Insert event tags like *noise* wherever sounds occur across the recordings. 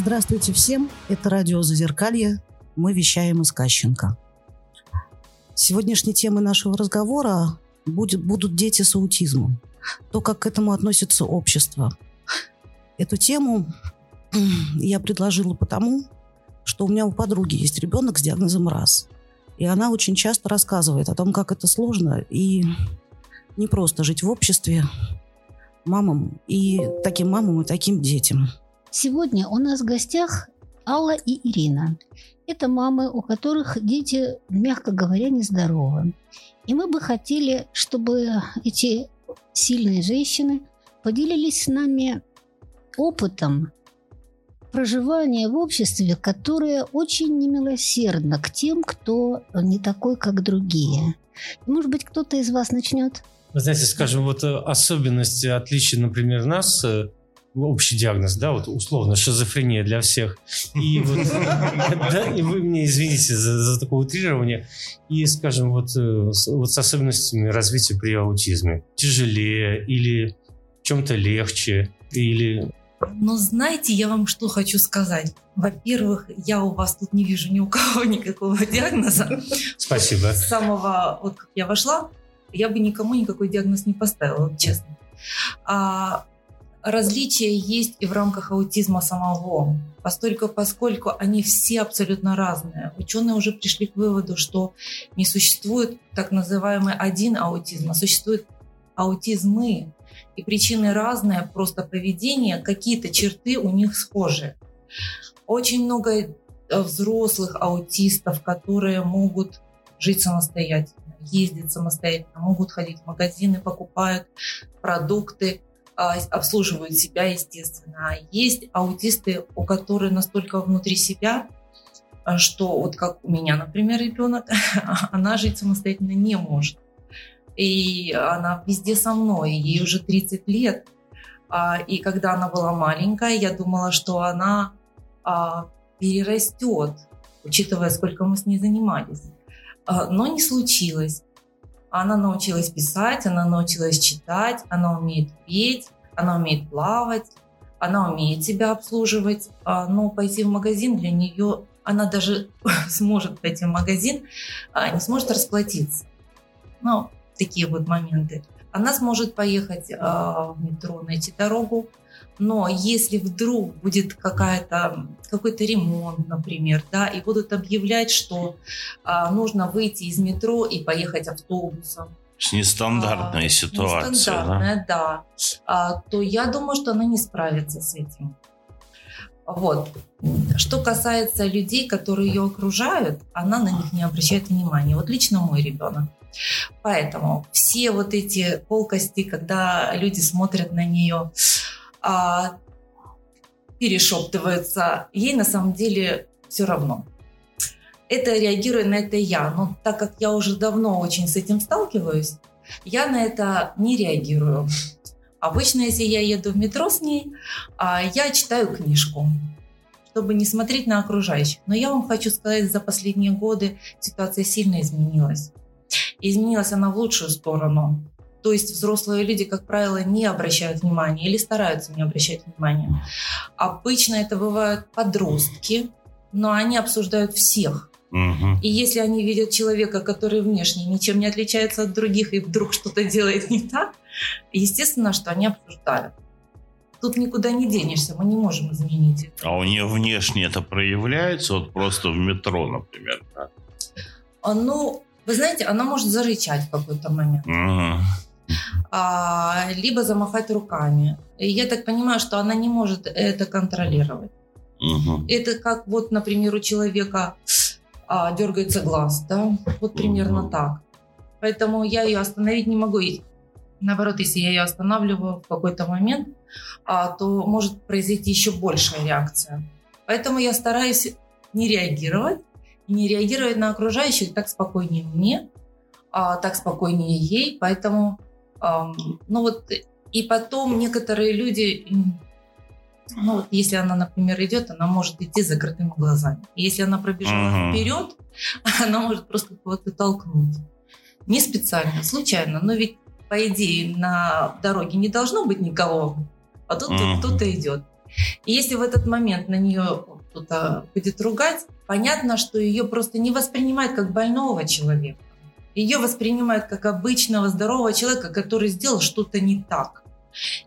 Здравствуйте всем, это радио «Зазеркалье», мы вещаем из Кащенко. Сегодняшней темой нашего разговора будет, будут дети с аутизмом. То, как к этому относится общество. Эту тему *clears throat* я предложила потому, что у меня у подруги есть ребенок с диагнозом РАС. И она очень часто рассказывает о том, как это сложно и не просто жить в обществе мамам и таким мамам и таким детям. Сегодня у нас в гостях Алла и Ирина. Это мамы, у которых дети, мягко говоря, нездоровы. И мы бы хотели, чтобы эти сильные женщины поделились с нами опытом проживания в обществе, которое очень немилосердно к тем, кто не такой, как другие. Может быть, кто-то из вас начнет? Вы знаете, скажем, вот э, особенности, отличия, например, нас, э, общий диагноз, да, вот условно шизофрения для всех. И вот, *laughs* да, и вы мне извините за, за такое утрирование. И, скажем, вот, э, вот с особенностями развития при аутизме. Тяжелее или в чем-то легче, или но знаете, я вам что хочу сказать. Во-первых, я у вас тут не вижу ни у кого *laughs* никакого диагноза. Спасибо. С самого, вот как я вошла, я бы никому никакой диагноз не поставила, честно. А различия есть и в рамках аутизма самого, постольку, поскольку они все абсолютно разные. Ученые уже пришли к выводу, что не существует так называемый один аутизм, а существует аутизмы. И причины разные, просто поведение, какие-то черты у них схожи. Очень много э, взрослых аутистов, которые могут жить самостоятельно, ездить самостоятельно, могут ходить в магазины, покупают продукты, обслуживают себя, естественно. А есть аутисты, у которых настолько внутри себя, а, что вот как у меня, например, ребенок, *laughs* она жить самостоятельно не может. И она везде со мной, ей уже 30 лет. А, и когда она была маленькая, я думала, что она перерастет, учитывая, сколько мы с ней занимались. Но не случилось. Она научилась писать, она научилась читать, она умеет петь, она умеет плавать, она умеет себя обслуживать, а, но пойти в магазин для нее, она даже *laughs* сможет пойти в магазин, а не сможет расплатиться. Ну, такие вот моменты. Она сможет поехать а, в метро, найти дорогу, но если вдруг будет какая-то, какой-то ремонт, например, да, и будут объявлять, что а, нужно выйти из метро и поехать автобусом, нестандартная а, ситуация, нестандартная, да, да а, то я думаю, что она не справится с этим. Вот. Что касается людей, которые ее окружают, она на них не обращает внимания. Вот лично мой ребенок. Поэтому все вот эти колкости, когда люди смотрят на нее, а, перешептываются, ей на самом деле все равно. Это реагирую на это я. Но так как я уже давно очень с этим сталкиваюсь, я на это не реагирую. Обычно, если я еду в метро с ней, а, я читаю книжку, чтобы не смотреть на окружающих. Но я вам хочу сказать, за последние годы ситуация сильно изменилась. Изменилась она в лучшую сторону. То есть взрослые люди, как правило, не обращают внимания или стараются не обращать внимания. Обычно это бывают подростки, но они обсуждают всех. Угу. И если они видят человека, который внешне ничем не отличается от других и вдруг что-то делает не так, естественно, что они обсуждают. Тут никуда не денешься, мы не можем изменить это. А у нее внешне это проявляется, вот просто в метро, например, да? А, ну, вы знаете, она может зарычать в какой-то момент. Угу либо замахать руками. И я так понимаю, что она не может это контролировать. Угу. Это как вот, например, у человека а, дергается глаз, да, вот примерно угу. так. Поэтому я ее остановить не могу. И наоборот, если я ее останавливаю в какой-то момент, а, то может произойти еще большая реакция. Поэтому я стараюсь не реагировать, не реагировать на окружающих так спокойнее мне, а, так спокойнее ей. Поэтому ну вот, и потом некоторые люди, ну вот, если она, например, идет, она может идти с закрытыми глазами. Если она пробежала uh-huh. вперед, *laughs* она может просто кого-то толкнуть. Не специально, случайно. Но ведь, по идее, на дороге не должно быть никого, а тут uh-huh. кто-то идет. И если в этот момент на нее кто-то будет ругать, понятно, что ее просто не воспринимают как больного человека. Ее воспринимают как обычного здорового человека, который сделал что-то не так.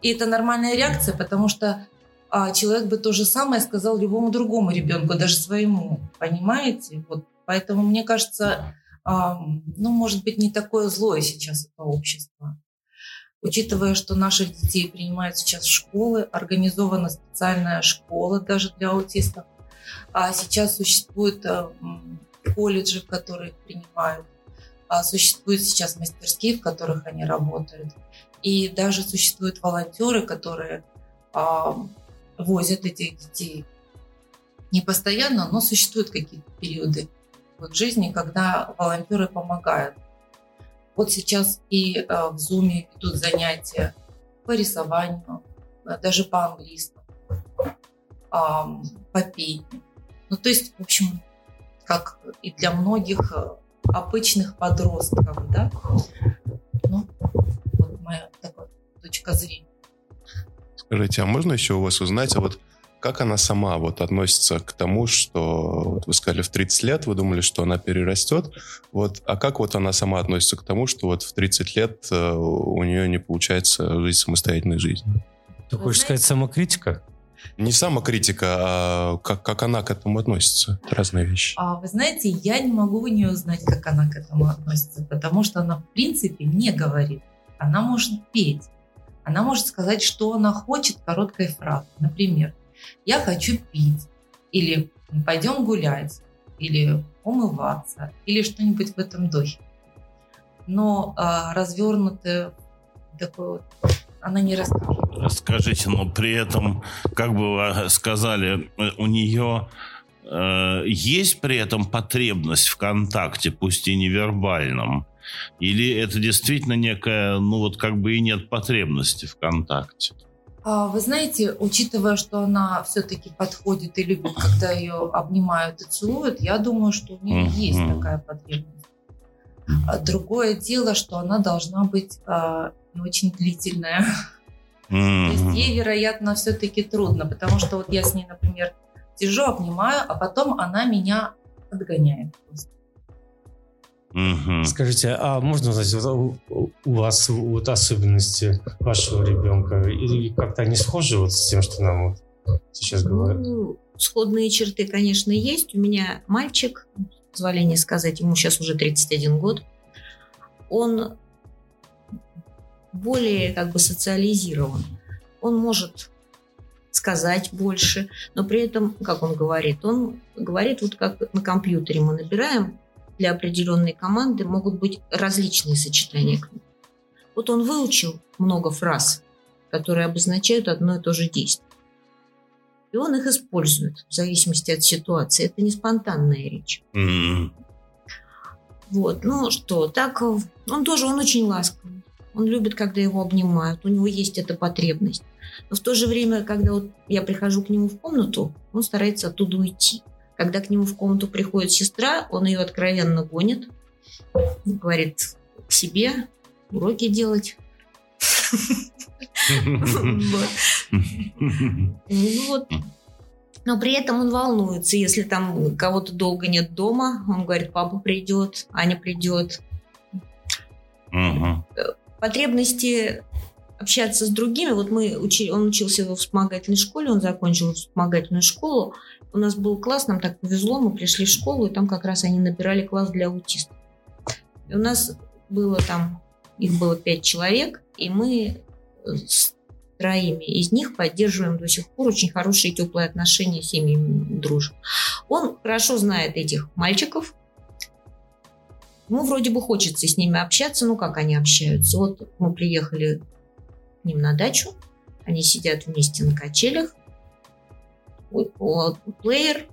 И это нормальная реакция, потому что а, человек бы то же самое сказал любому другому ребенку, даже своему. Понимаете? Вот. Поэтому, мне кажется, а, ну, может быть, не такое злое сейчас это общество. Учитывая, что наших детей принимают сейчас в школы, организована специальная школа даже для аутистов. А сейчас существуют а, колледжи, в которых принимают. А существуют сейчас мастерские, в которых они работают. И даже существуют волонтеры, которые а, возят этих детей. Не постоянно, но существуют какие-то периоды в жизни, когда волонтеры помогают. Вот сейчас и э, в Zoom идут занятия по рисованию, даже по-английскому, э, по пению. Ну, то есть, в общем, как и для многих обычных подростков, да, ну, вот моя такая точка зрения. Скажите, а можно еще у вас узнать, а вот как она сама вот относится к тому, что вот вы сказали в 30 лет, вы думали, что она перерастет, вот, а как вот она сама относится к тому, что вот в 30 лет э, у нее не получается жить самостоятельной жизнью? Ты хочешь знаете, сказать самокритика? Не самокритика, а как, как она к этому относится. Это разные вещи. А вы знаете, я не могу у нее узнать, как она к этому относится, потому что она в принципе не говорит. Она может петь. Она может сказать, что она хочет короткой фразой. Например, я хочу пить, или пойдем гулять, или умываться, или что-нибудь в этом духе. Но а, развернутое такое вот она не расскажет. Скажите, но при этом, как бы вы сказали, у нее э, есть при этом потребность в контакте, пусть и невербальном? Или это действительно некая, ну вот как бы и нет потребности в контакте? А, вы знаете, учитывая, что она все-таки подходит и любит, когда ее обнимают и целуют, я думаю, что у нее есть такая потребность. А другое дело, что она должна быть а, не очень длительная. То есть ей, вероятно, все-таки трудно, потому что вот я с ней, например, сижу, обнимаю, а потом она меня отгоняет. Угу. Скажите, а можно узнать, вот у вас вот особенности вашего ребенка, или как-то они схожи вот с тем, что нам вот сейчас говорят? Ну, сходные черты, конечно, есть. У меня мальчик, позволение сказать, ему сейчас уже 31 год. Он более как бы социализирован. Он может сказать больше, но при этом, как он говорит, он говорит вот как на компьютере мы набираем для определенной команды могут быть различные сочетания. Вот он выучил много фраз, которые обозначают одно и то же действие. И он их использует в зависимости от ситуации. Это не спонтанная речь. Mm-hmm. Вот, ну что, так он тоже, он очень ласковый. Он любит, когда его обнимают. У него есть эта потребность. Но в то же время, когда вот я прихожу к нему в комнату, он старается оттуда уйти. Когда к нему в комнату приходит сестра, он ее откровенно гонит, говорит к себе уроки делать. Но при этом он волнуется, если там кого-то долго нет дома, он говорит, папа придет, Аня придет. Потребности общаться с другими. Вот мы учили, он учился в вспомогательной школе, он закончил вспомогательную школу, у нас был класс, нам так повезло, мы пришли в школу, и там как раз они набирали класс для аутистов. И у нас было там, их было пять человек, и мы с троими из них поддерживаем до сих пор очень хорошие теплые отношения, семьи дружим. Он хорошо знает этих мальчиков, ему вроде бы хочется с ними общаться, ну как они общаются. Вот мы приехали к ним на дачу, они сидят вместе на качелях, плеер,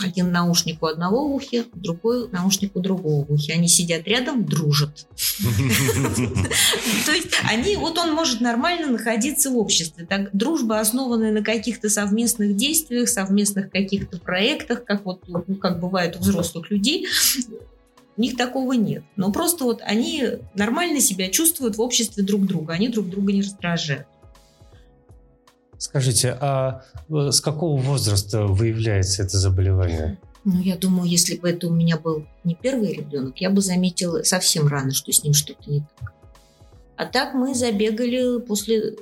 один наушник у одного ухи, другой наушник у другого ухи. Они сидят рядом, дружат. То есть они, вот он может нормально находиться в обществе. Так, дружба, основанная на каких-то совместных действиях, совместных каких-то проектах, как вот ну, как бывает у взрослых людей, у них такого нет. Но просто вот они нормально себя чувствуют в обществе друг друга. Они друг друга не раздражают. Скажите, а э, с какого возраста выявляется это заболевание? Ну, я думаю, если бы это у меня был не первый ребенок, я бы заметила совсем рано, что с ним что-то не так. А так мы забегали после,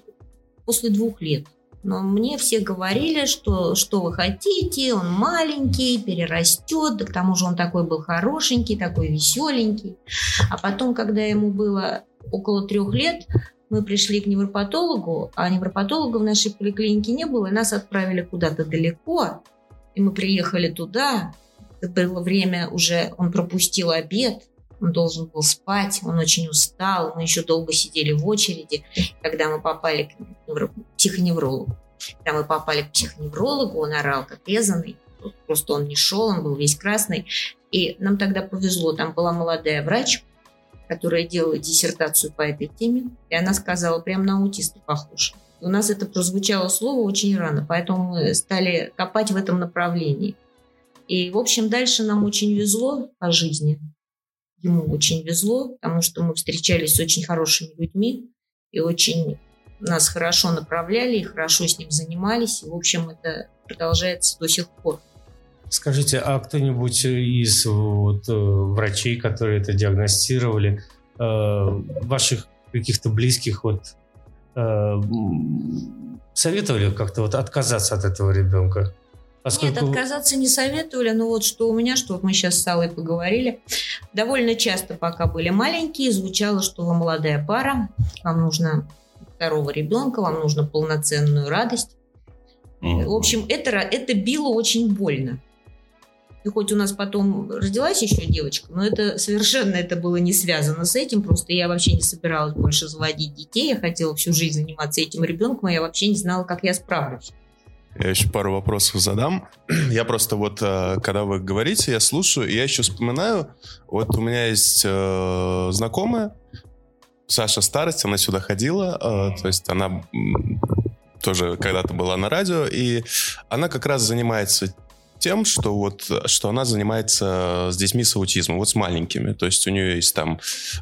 после двух лет. Но мне все говорили, что что вы хотите, он маленький, перерастет, к тому же он такой был хорошенький, такой веселенький. А потом, когда ему было около трех лет, мы пришли к невропатологу, а невропатолога в нашей поликлинике не было, и нас отправили куда-то далеко. И мы приехали туда, это было время уже, он пропустил обед, он должен был спать, он очень устал, мы еще долго сидели в очереди, когда мы попали к психоневрологу. Когда мы попали к психоневрологу, он орал как резанный, просто он не шел, он был весь красный. И нам тогда повезло, там была молодая врач, которая делала диссертацию по этой теме, и она сказала, прям на аутиста похож. У нас это прозвучало слово очень рано, поэтому мы стали копать в этом направлении. И, в общем, дальше нам очень везло по жизни. Ему очень везло, потому что мы встречались с очень хорошими людьми и очень нас хорошо направляли и хорошо с ним занимались. И, в общем, это продолжается до сих пор. Скажите, а кто-нибудь из вот, э, врачей, которые это диагностировали, э, ваших каких-то близких вот э, советовали как-то вот отказаться от этого ребенка? Поскольку... Нет, отказаться не советовали, но вот что у меня, что вот мы сейчас с Аллой поговорили, довольно часто, пока были маленькие, звучало, что вы молодая пара, вам нужно второго ребенка, вам нужно полноценную радость. Mm-hmm. В общем, это, это било очень больно. И хоть у нас потом родилась еще девочка, но это совершенно это было не связано с этим. Просто я вообще не собиралась больше заводить детей. Я хотела всю жизнь заниматься этим ребенком, и я вообще не знала, как я справлюсь. Я еще пару вопросов задам. *clears throat* Я просто вот, э, когда вы говорите, я слушаю, я еще вспоминаю, вот у меня есть э, знакомая, Саша Старость, она сюда ходила, э, то есть она тоже когда-то была на радио, и она как раз занимается тем, что вот, что она занимается с детьми с аутизмом, вот с маленькими. То есть у нее есть там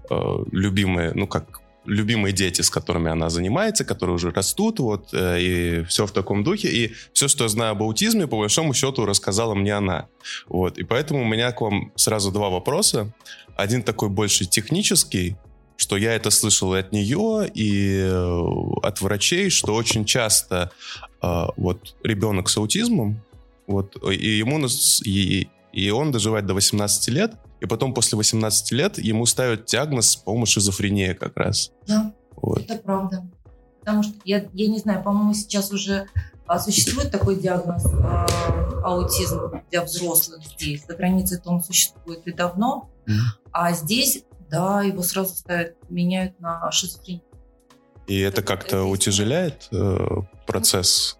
э, любимые, ну как любимые дети, с которыми она занимается, которые уже растут, вот, э, и все в таком духе. И все, что я знаю об аутизме, по большому счету, рассказала мне она. Вот, и поэтому у меня к вам сразу два вопроса. Один такой больше технический, что я это слышал и от нее, и э, от врачей, что очень часто э, вот ребенок с аутизмом, вот, и ему, и, и он доживает до 18 лет, и потом после 18 лет ему ставят диагноз, по-моему, шизофрения как раз. Да, вот. это правда. Потому что, я, я не знаю, по-моему, сейчас уже а, существует такой диагноз а, аутизм для взрослых здесь. За границей он существует и давно. Mm-hmm. А здесь, да, его сразу ставят, меняют на шизофрению. И это как-то утяжеляет э, процесс Э,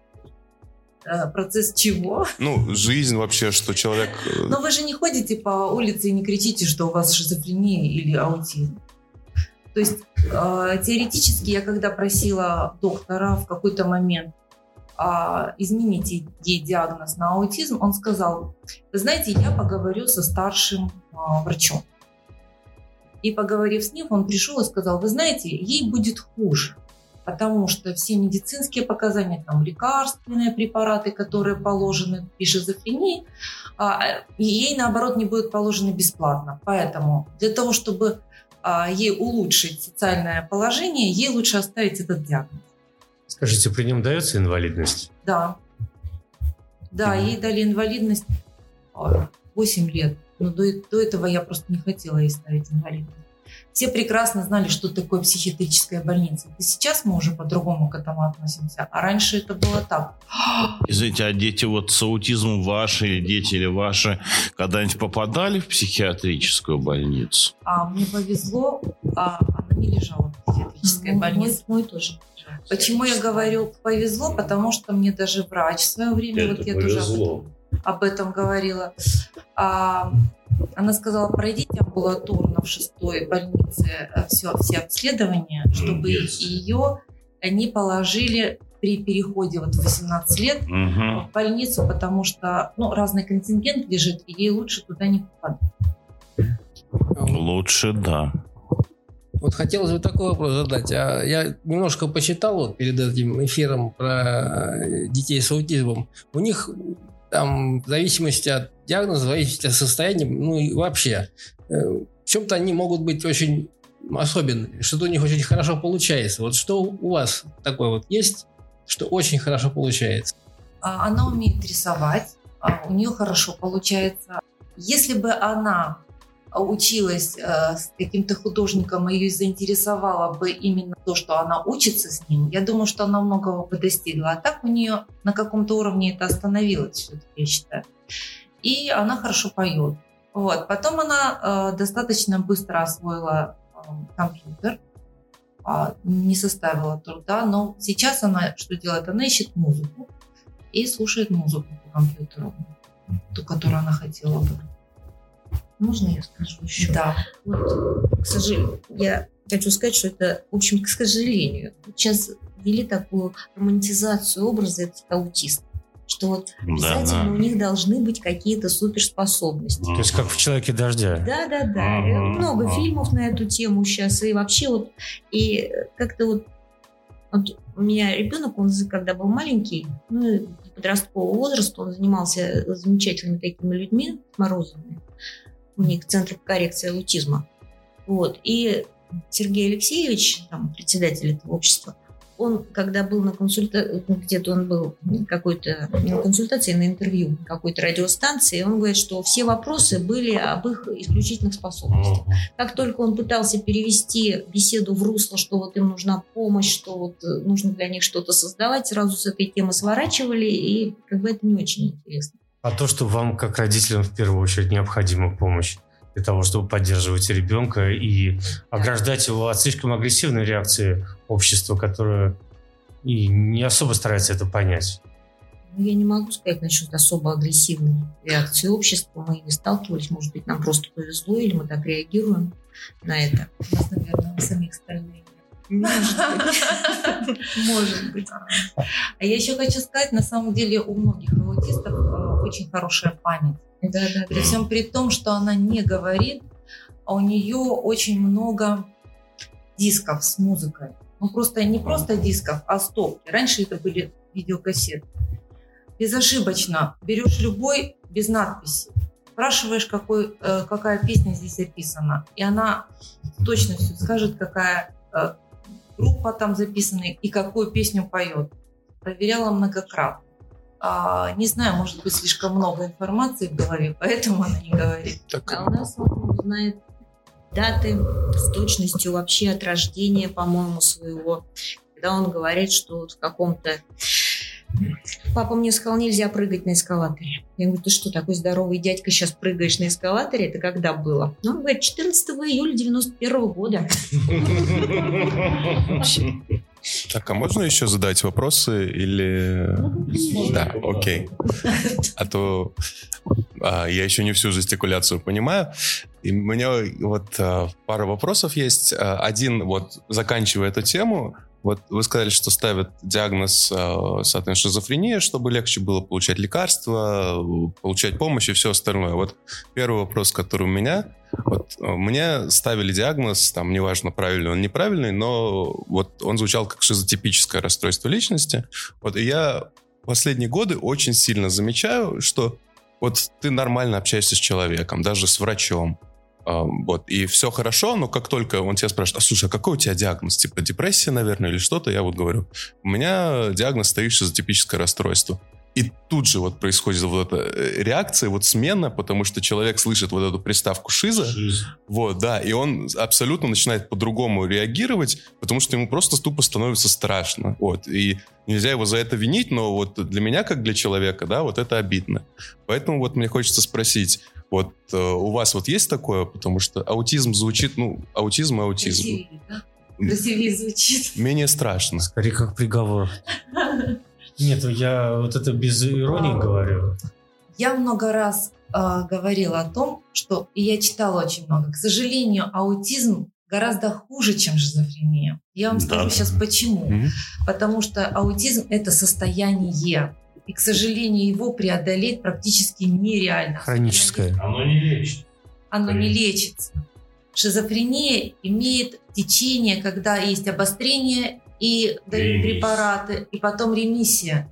процесс чего? Ну, жизнь вообще, что человек... Э, Но вы же не ходите по улице и не кричите, что у вас шизофрения или аутизм. То есть э, теоретически я когда просила доктора в какой-то момент э, изменить ей диагноз на аутизм, он сказал, вы знаете, я поговорю со старшим э, врачом. И поговорив с ним, он пришел и сказал, вы знаете, ей будет хуже потому что все медицинские показания, там лекарственные препараты, которые положены при шизофрении, а, ей наоборот не будут положены бесплатно. Поэтому для того, чтобы а, ей улучшить социальное положение, ей лучше оставить этот диагноз. Скажите, при нем дается инвалидность? Да. Да, ей дали инвалидность 8 а, лет. Но до, до этого я просто не хотела ей ставить инвалидность все прекрасно знали, что такое психиатрическая больница. И сейчас мы уже по-другому к этому относимся. А раньше это было так. *gasps* Извините, а дети вот с аутизмом ваши, дети или ваши, когда-нибудь попадали в психиатрическую больницу? А мне повезло, а она не лежала в психиатрической больнице. Мой, мой тоже. Почему я говорю повезло? Потому что мне даже врач в свое время, это вот я повезло. тоже об этом говорила. А, она сказала, пройдите амбулаторно в шестой больнице все, все обследования, чтобы ее не положили при переходе вот в 18 лет угу. в больницу, потому что ну, разный контингент лежит, и ей лучше туда не попадать. Лучше, да. Вот хотелось бы такой вопрос задать. А я немножко почитал вот перед этим эфиром про э, детей с аутизмом. У них там в зависимости от диагноза, в зависимости от состояния, ну и вообще, э, в чем-то они могут быть очень особенными, что-то у них очень хорошо получается. Вот что у вас такое вот есть, что очень хорошо получается? А, Она умеет рисовать, а, у нее хорошо получается. Если бы она училась э, с каким-то художником, и ее заинтересовало бы именно то, что она учится с ним, я думаю, что она многого бы достигла. А так у нее на каком-то уровне это остановилось все-таки, я считаю. И она хорошо поет. Вот. Потом она э, достаточно быстро освоила э, компьютер, а, не составила труда, но сейчас она что делает? Она ищет музыку и слушает музыку по компьютеру, ту, которую она хотела бы. Можно я скажу еще? Да. Вот, к сожалению, я хочу сказать, что это, в общем, к сожалению, сейчас ввели такую романтизацию образа этих аутистов, что вот Да, обязательно да. у них должны быть какие-то суперспособности. То есть как в «Человеке дождя». Да, да, да. Ага, Много фильмов на эту тему сейчас. И вообще вот, и как-то вот, вот у меня ребенок, он когда был маленький, ну, подросткового возраста, он занимался замечательными такими людьми, Морозовыми. У них Центр коррекции аутизма. Вот. И Сергей Алексеевич, там, председатель этого общества, он, когда был на консультации, где-то он был какой-то, на консультации, на интервью какой-то радиостанции, он говорит, что все вопросы были об их исключительных способностях. Как только он пытался перевести беседу в русло, что вот им нужна помощь, что вот э, нужно для них что-то создавать, сразу с этой темы сворачивали, и как бы это не очень интересно. А то, что вам, как родителям, в первую очередь необходима помощь для того, чтобы поддерживать ребенка и ограждать его от слишком агрессивной реакции общества, которое и не особо старается это понять. Ну, я не могу сказать насчет особо агрессивной реакции общества. Мы не сталкивались, может быть, нам просто повезло, или мы так реагируем на это. У нас, наверное, у самих стальные. *laughs* Может быть. А я еще хочу сказать, на самом деле у многих аутистов э, очень хорошая память. Да, да, При всем при том, что она не говорит, а у нее очень много дисков с музыкой. Ну просто не просто дисков, а стопки. Раньше это были видеокассеты. Безошибочно берешь любой без надписи, спрашиваешь, какой, э, какая песня здесь описана, и она с точностью скажет, какая э, группа там записана и какую песню поет. Проверяла многократно. А, не знаю, может быть, слишком много информации в голове, *laughs* поэтому она не говорит. Так, А у нас он знает даты с точностью вообще от рождения, по-моему, своего. Когда он говорит, что вот в каком-то... Папа мне сказал, нельзя прыгать на эскалаторе. Я говорю, ты что, такой здоровый дядька, сейчас прыгаешь на эскалаторе? Это когда было? Ну, он говорит, 14 июля 91 года. так, а можно еще задать вопросы или... Да, окей. А то а, я еще не всю жестикуляцию понимаю. И у меня вот а, пара вопросов есть. А, Один, вот заканчивая эту тему, вот вы сказали, что ставят диагноз, а, соответственно, шизофрения, чтобы легче было получать лекарства, получать помощь и все остальное. Вот первый вопрос, который у меня. Вот а, мне ставили диагноз, там, неважно, правильный он, неправильный, но вот он звучал как шизотипическое расстройство личности. Вот и я последние годы очень сильно замечаю, что вот ты нормально общаешься с человеком, даже с врачом, вот, и все хорошо, но как только он тебя спрашивает, а слушай, а какой у тебя диагноз? Типа депрессия, наверное, или что-то? Я вот говорю, у меня диагноз стоит шизотипическое расстройство. И тут же вот происходит вот эта э, реакция, вот смена, потому что человек слышит вот эту приставку шиза, вот, да, и он абсолютно начинает по-другому реагировать, потому что ему просто тупо становится страшно, вот, и нельзя его за это винить, но вот для меня, как для человека, да, вот это обидно. Поэтому вот мне хочется спросить, вот э, у вас вот есть такое, потому что аутизм звучит, ну, аутизм и аутизм. Красивее, да? Красивее звучит. Менее страшно. Скорее, как приговор. *laughs* Нет, я вот это без иронии говорю. Я много раз э, говорила о том, что, и я читала очень много, к сожалению, аутизм гораздо хуже, чем шизофрения. Я вам Да. скажу сейчас почему. Мгм. Потому что аутизм – это состояние. И, к сожалению, его преодолеть практически нереально. Хроническое. Оно не лечит. Оно не лечится. шизофрения имеет течение, когда есть обострение и дают Ремиссия. препараты, и потом ремиссия.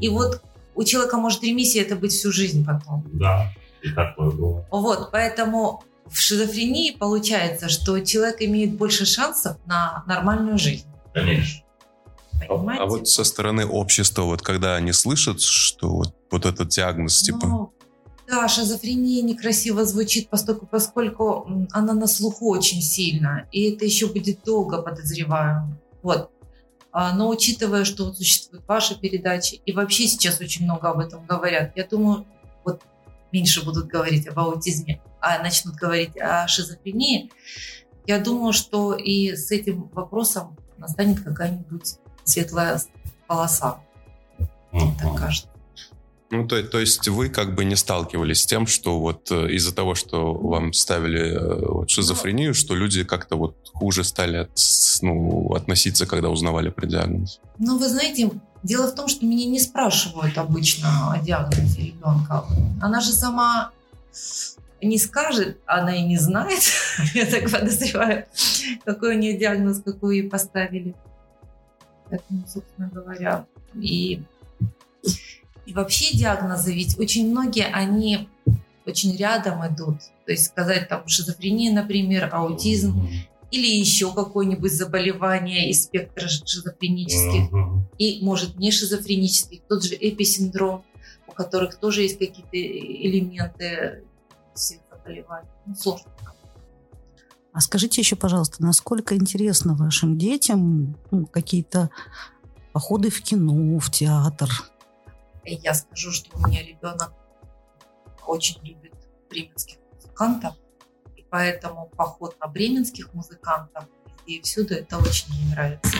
И вот у человека может ремиссия это быть всю жизнь потом. Да, и такое было. Вот, поэтому в шизофрении получается, что человек имеет больше шансов на нормальную жизнь. Конечно. Понимаете? А вот со стороны общества, вот когда они слышат, что вот, вот этот диагноз, типа, Ну, да, шизофрения некрасиво звучит, поскольку, поскольку она на слуху очень сильно, и это еще будет долго, подозреваю. Вот. А, Но учитывая, что вот существует ваша передача, и вообще сейчас очень много об этом говорят, я думаю, вот меньше будут говорить об аутизме, а начнут говорить о шизофрении, я думаю, что и с этим вопросом настанет какая-нибудь светлая полоса, так кажется. Ну, то, то есть вы как бы не сталкивались с тем, что вот э, из-за того, что вам ставили э, вот шизофрению, что люди как-то вот хуже стали от- ну, относиться, когда узнавали про диагноз? Ну, вы знаете, дело в том, что меня не спрашивают обычно о диагнозе ребенка. Она же сама не скажет, она и не знает, *laughs* я так подозреваю, какой у нее диагноз, какой ей поставили. Поэтому, собственно говоря, и, и вообще диагнозы, ведь очень многие, они очень рядом идут. То есть сказать там шизофрения, например, аутизм, или еще какое-нибудь заболевание из спектра шизофренических, и, может, не шизофренических, тот же эписиндром, у которых тоже есть какие-то элементы всех заболеваний. Ну, сложно. А скажите еще, пожалуйста, насколько интересно вашим детям ну, какие-то походы в кино, в театр? И я скажу, что у меня ребенок очень любит бременских музыкантов, и поэтому поход на бременских музыкантов и всюду это очень ей нравится.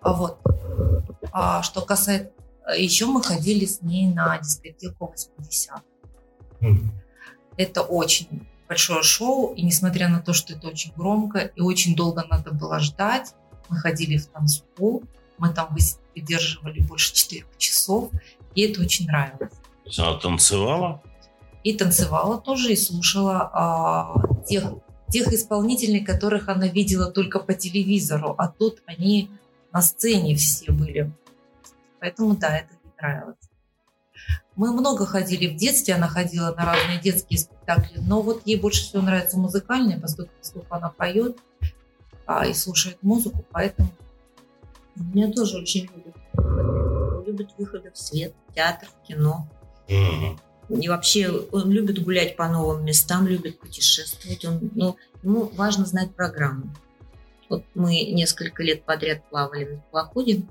А Вот. А что касается... Еще мы ходили с ней на дискотеку 80 Мгм. Это очень большое шоу, и несмотря на то, что это очень громко и очень долго надо было ждать, мы ходили в танцпол, мы там выдерживали больше четырех часов, и это очень нравилось. То есть Она танцевала? И танцевала тоже, и слушала а, тех, тех исполнителей, которых она видела только по телевизору, а тут они на сцене все были. Поэтому да, это ей нравилось. Мы много ходили в детстве, она ходила на разные детские спектакли, но вот ей больше всего нравится музыкальные, поскольку, поскольку она поет а, и слушает музыку, поэтому Меня тоже очень любят выходы. Любят выходы в свет, театр, кино. Мгм. И вообще он любит гулять по новым местам, любит путешествовать. Он, ну, ему важно знать программу. Вот мы несколько лет подряд плавали на теплоходе.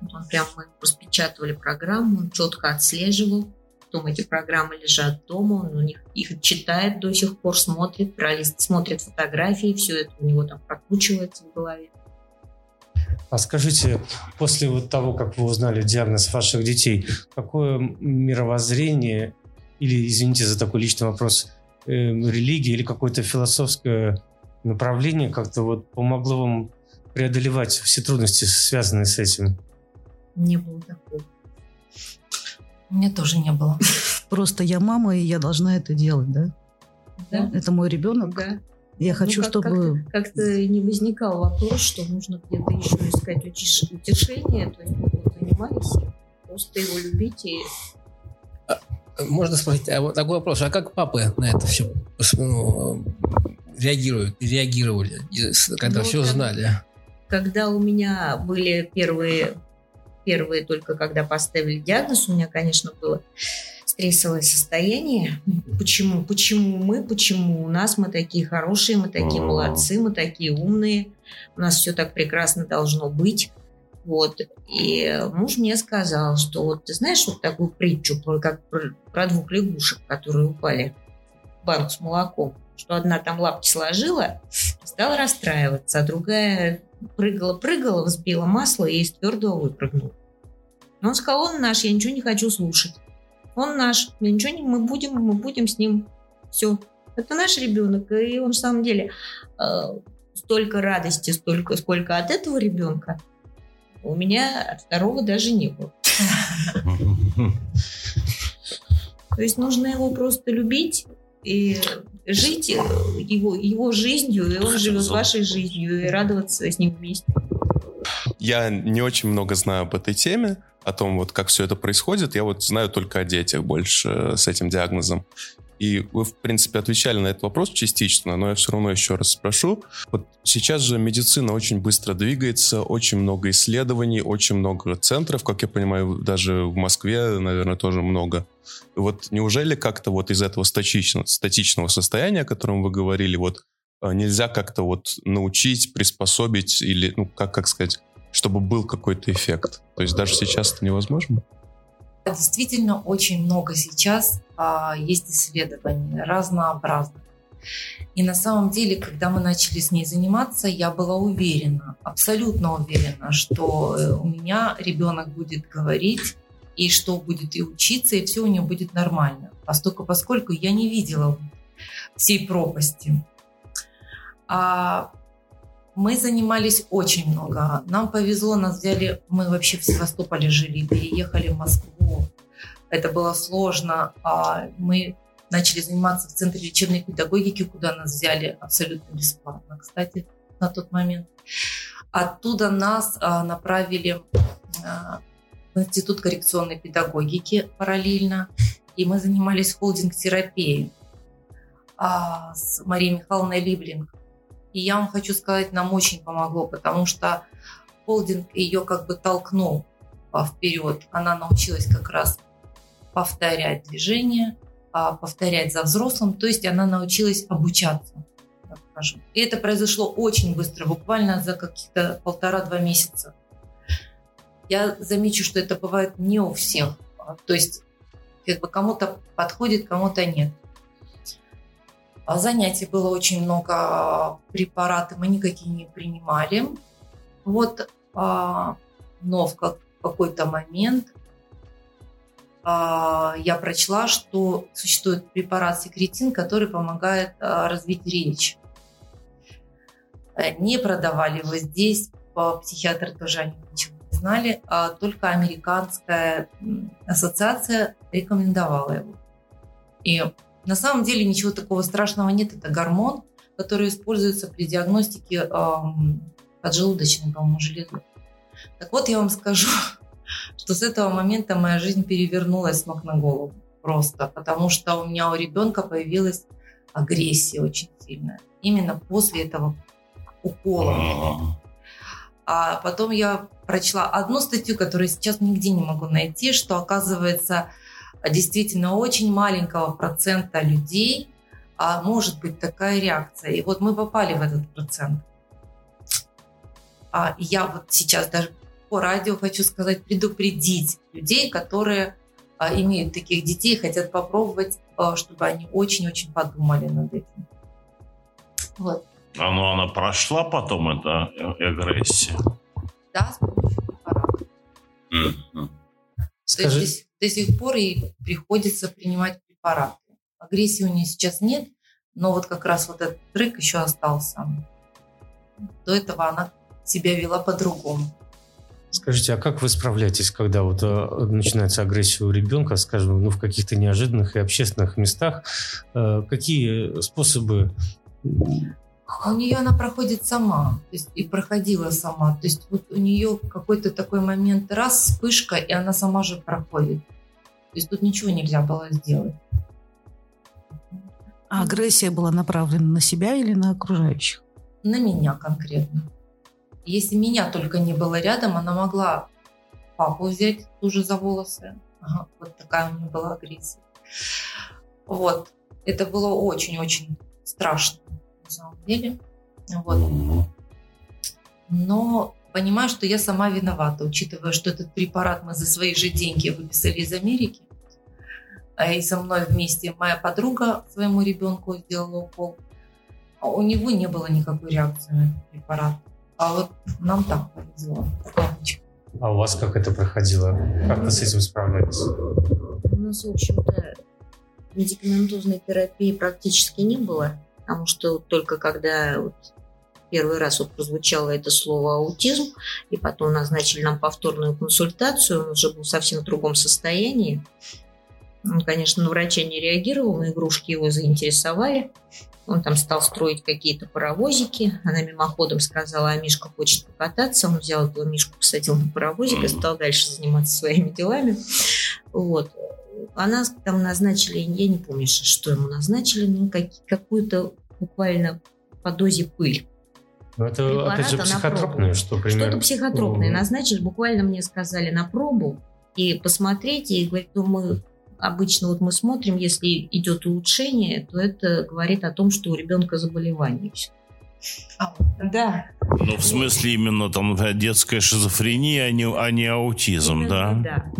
Вот Он прям мы распечатывали программу, он четко отслеживал. Потом эти программы лежат дома, он у них их читает до сих пор, смотрит, пролист, смотрит фотографии, все это у него там прокручивается в голове. А скажите, после вот того, как вы узнали диагноз ваших детей, какое мировоззрение или, извините за такой личный вопрос, э, религия или какое-то философское направление как-то вот помогло вам преодолевать все трудности, связанные с этим? Не было такого. меня тоже не было. Просто я мама, и я должна это делать, да? Да? Это мой ребенок. Да. Я хочу, Ну, как- чтобы... Как-то, как-то не возникал вопрос, что нужно где-то еще искать утеш- утешение. То есть мы вот занимались, просто его любить и Можно спросить, а вот такой вопрос, а как папы на это все ну, реагируют, реагировали, когда Ну, все как- знали? Когда у меня были первые, первые только когда поставили диагноз, у меня, конечно, было стрессовое состояние. Почему? Почему мы? Почему у нас? Мы такие хорошие, мы такие молодцы, мы такие умные. У нас все так прекрасно должно быть. Вот. И муж мне сказал, что вот ты знаешь вот такую притчу, про- как про, про двух лягушек, которые упали в банк с молоком, что одна там лапки сложила, стала расстраиваться, а другая прыгала-прыгала, взбила масло и из твердого выпрыгнула. Но он сказал, он наш, я ничего не хочу слушать. Он наш, мы ничего не, мы будем, мы будем с ним. Все. Это наш ребенок. И он, в самом деле, э, столько радости, столько, сколько от этого ребенка, у меня от второго даже не было. *laughs* То есть нужно его просто любить, и жить его, его жизнью, и он живет вашей жизнью, и радоваться с ним вместе. Я не очень много знаю об этой теме, о том, вот как все это происходит. Я вот знаю только о детях больше э, с этим диагнозом. И вы, в принципе, отвечали на этот вопрос частично, но я все равно еще раз спрошу. Вот сейчас же медицина очень быстро двигается, очень много исследований, очень много центров, как я понимаю, даже в Москве, наверное, тоже много. Вот неужели как-то вот из этого статичного, статичного состояния, о котором вы говорили, вот э, нельзя как-то вот научить, приспособить или, ну, как, как сказать, чтобы был какой-то эффект? То есть даже сейчас это невозможно? Действительно, очень много сейчас а, есть исследований разнообразных. И на самом деле, когда мы начали с ней заниматься, я была уверена, абсолютно уверена, что э, у меня ребенок будет говорить, и что будет и учиться, и все у него будет нормально. Поскольку, поскольку я не видела всей пропасти. А мы занимались очень много. Нам повезло, нас взяли, мы вообще в Севастополе жили, переехали в Москву. Это было сложно. А мы начали заниматься в Центре лечебной педагогики, куда нас взяли абсолютно бесплатно, кстати, на тот момент. Оттуда нас а, направили а, в Институт коррекционной педагогики параллельно, и мы занимались холдинг-терапией с Марией Михайловной Ливлинг. И я вам хочу сказать, нам очень помогло, потому что холдинг ее как бы толкнул вперед. Она научилась как раз повторять движение, а, повторять за взрослым, то есть она научилась обучаться. скажем. И это произошло очень быстро, буквально за каких-то полтора-два месяца. Я замечу, что это бывает не у всех. То есть как бы кому-то подходит, кому-то нет. А занятий было очень много, а, препараты мы никакие не принимали. Вот, а, но в какой-то момент я прочла, что существует препарат секретин, который помогает развить речь. Не продавали его здесь, психиатры тоже ничего не знали, а только американская ассоциация рекомендовала его. И на самом деле ничего такого страшного нет. Это гормон, который используется при диагностике эм, поджелудочной, по-моему, железы. Так вот, я вам скажу, *laughs* что с этого момента моя жизнь перевернулась с ног на голову. Просто потому что у меня у ребенка появилась агрессия очень сильная. Именно после этого укола. А потом я прочла одну статью, которую сейчас нигде не могу найти, что оказывается действительно очень маленького процента людей а может быть такая реакция. И вот мы попали в этот процент. А я вот сейчас даже по радио хочу сказать, предупредить людей, которые а, имеют таких детей, хотят попробовать, а, чтобы они очень-очень подумали над этим. Вот. А ну она прошла потом, эта агрессия? Да, с помощью препарата. Mm-hmm. Скажи... есть до сих пор ей приходится принимать препараты. Агрессии у нее сейчас нет, но вот как раз вот этот трек еще остался. До этого она себя вела по-другому. Скажите, а как вы справляетесь, когда вот э, начинается агрессия у ребенка, скажем, ну, в каких-то неожиданных и общественных местах? Э, какие способы а у нее она проходит сама, то есть и проходила сама. То есть вот у нее какой-то такой момент, раз, вспышка, и она сама же проходит. То есть тут ничего нельзя было сделать. А агрессия была направлена на себя или на окружающих? На меня конкретно. Если меня только не было рядом, она могла папу взять тоже за волосы. Ага, вот такая у меня была агрессия. Вот. Это было очень-очень страшно на самом деле. Вот. Но понимаю, что я сама виновата, учитывая, что этот препарат мы за свои же деньги выписали из Америки. А и со мной вместе моя подруга своему ребенку сделала укол. А у него не было никакой реакции на этот препарат. А вот нам так повезло. А у вас как это проходило? Как вы с этим справлялись? У нас, в общем-то, медикаментозной терапии практически не было потому что только когда вот первый раз вот прозвучало это слово аутизм, и потом назначили нам повторную консультацию, он уже был совсем в другом состоянии. Он, конечно, на врача не реагировал, но игрушки его заинтересовали. Он там стал строить какие-то паровозики. Она мимоходом сказала, а Мишка хочет покататься. Он взял этого Мишку, посадил на паровозик и стал дальше заниматься своими делами. Вот. Она там назначили, я не помню, что ему назначили, ну, как, какую-то буквально по дозе пыль. Ну, это, опять же, психотропное, что примерно... Что-то психотропное назначили. Буквально мне сказали на пробу и посмотреть, и говорит, ну, мы обычно вот мы смотрим, если идет улучшение, то это говорит о том, что у ребенка заболевание. А, да. Ну, в смысле именно там детская шизофрения, а не, а не аутизм, именно, да? Да.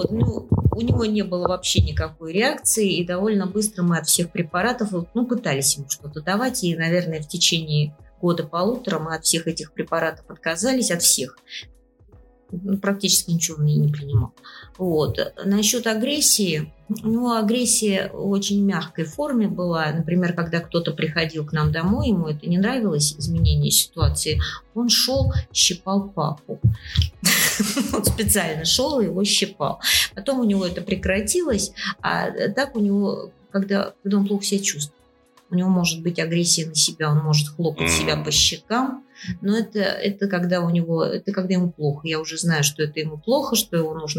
Вот, ну, у него не было вообще никакой реакции, и довольно быстро мы от всех препаратов, ну, пытались ему что-то давать, и, наверное, в течение года-полутора мы от всех этих препаратов отказались, от всех. Ну, практически ничего не, не принимал. Вот. Насчет агрессии, ну, агрессия в очень мягкой форме была. Например, когда кто-то приходил к нам домой, ему это не нравилось, изменение ситуации, он шел, щипал папу. *laughs* Он специально шел и его щипал. Потом у него это прекратилось, а так у него, когда, когда он плохо себя чувствует, у него может быть агрессия на себя, он может хлопать себя по щекам, но это, это когда у него, это когда ему плохо. Я уже знаю, что это ему плохо, что его нужно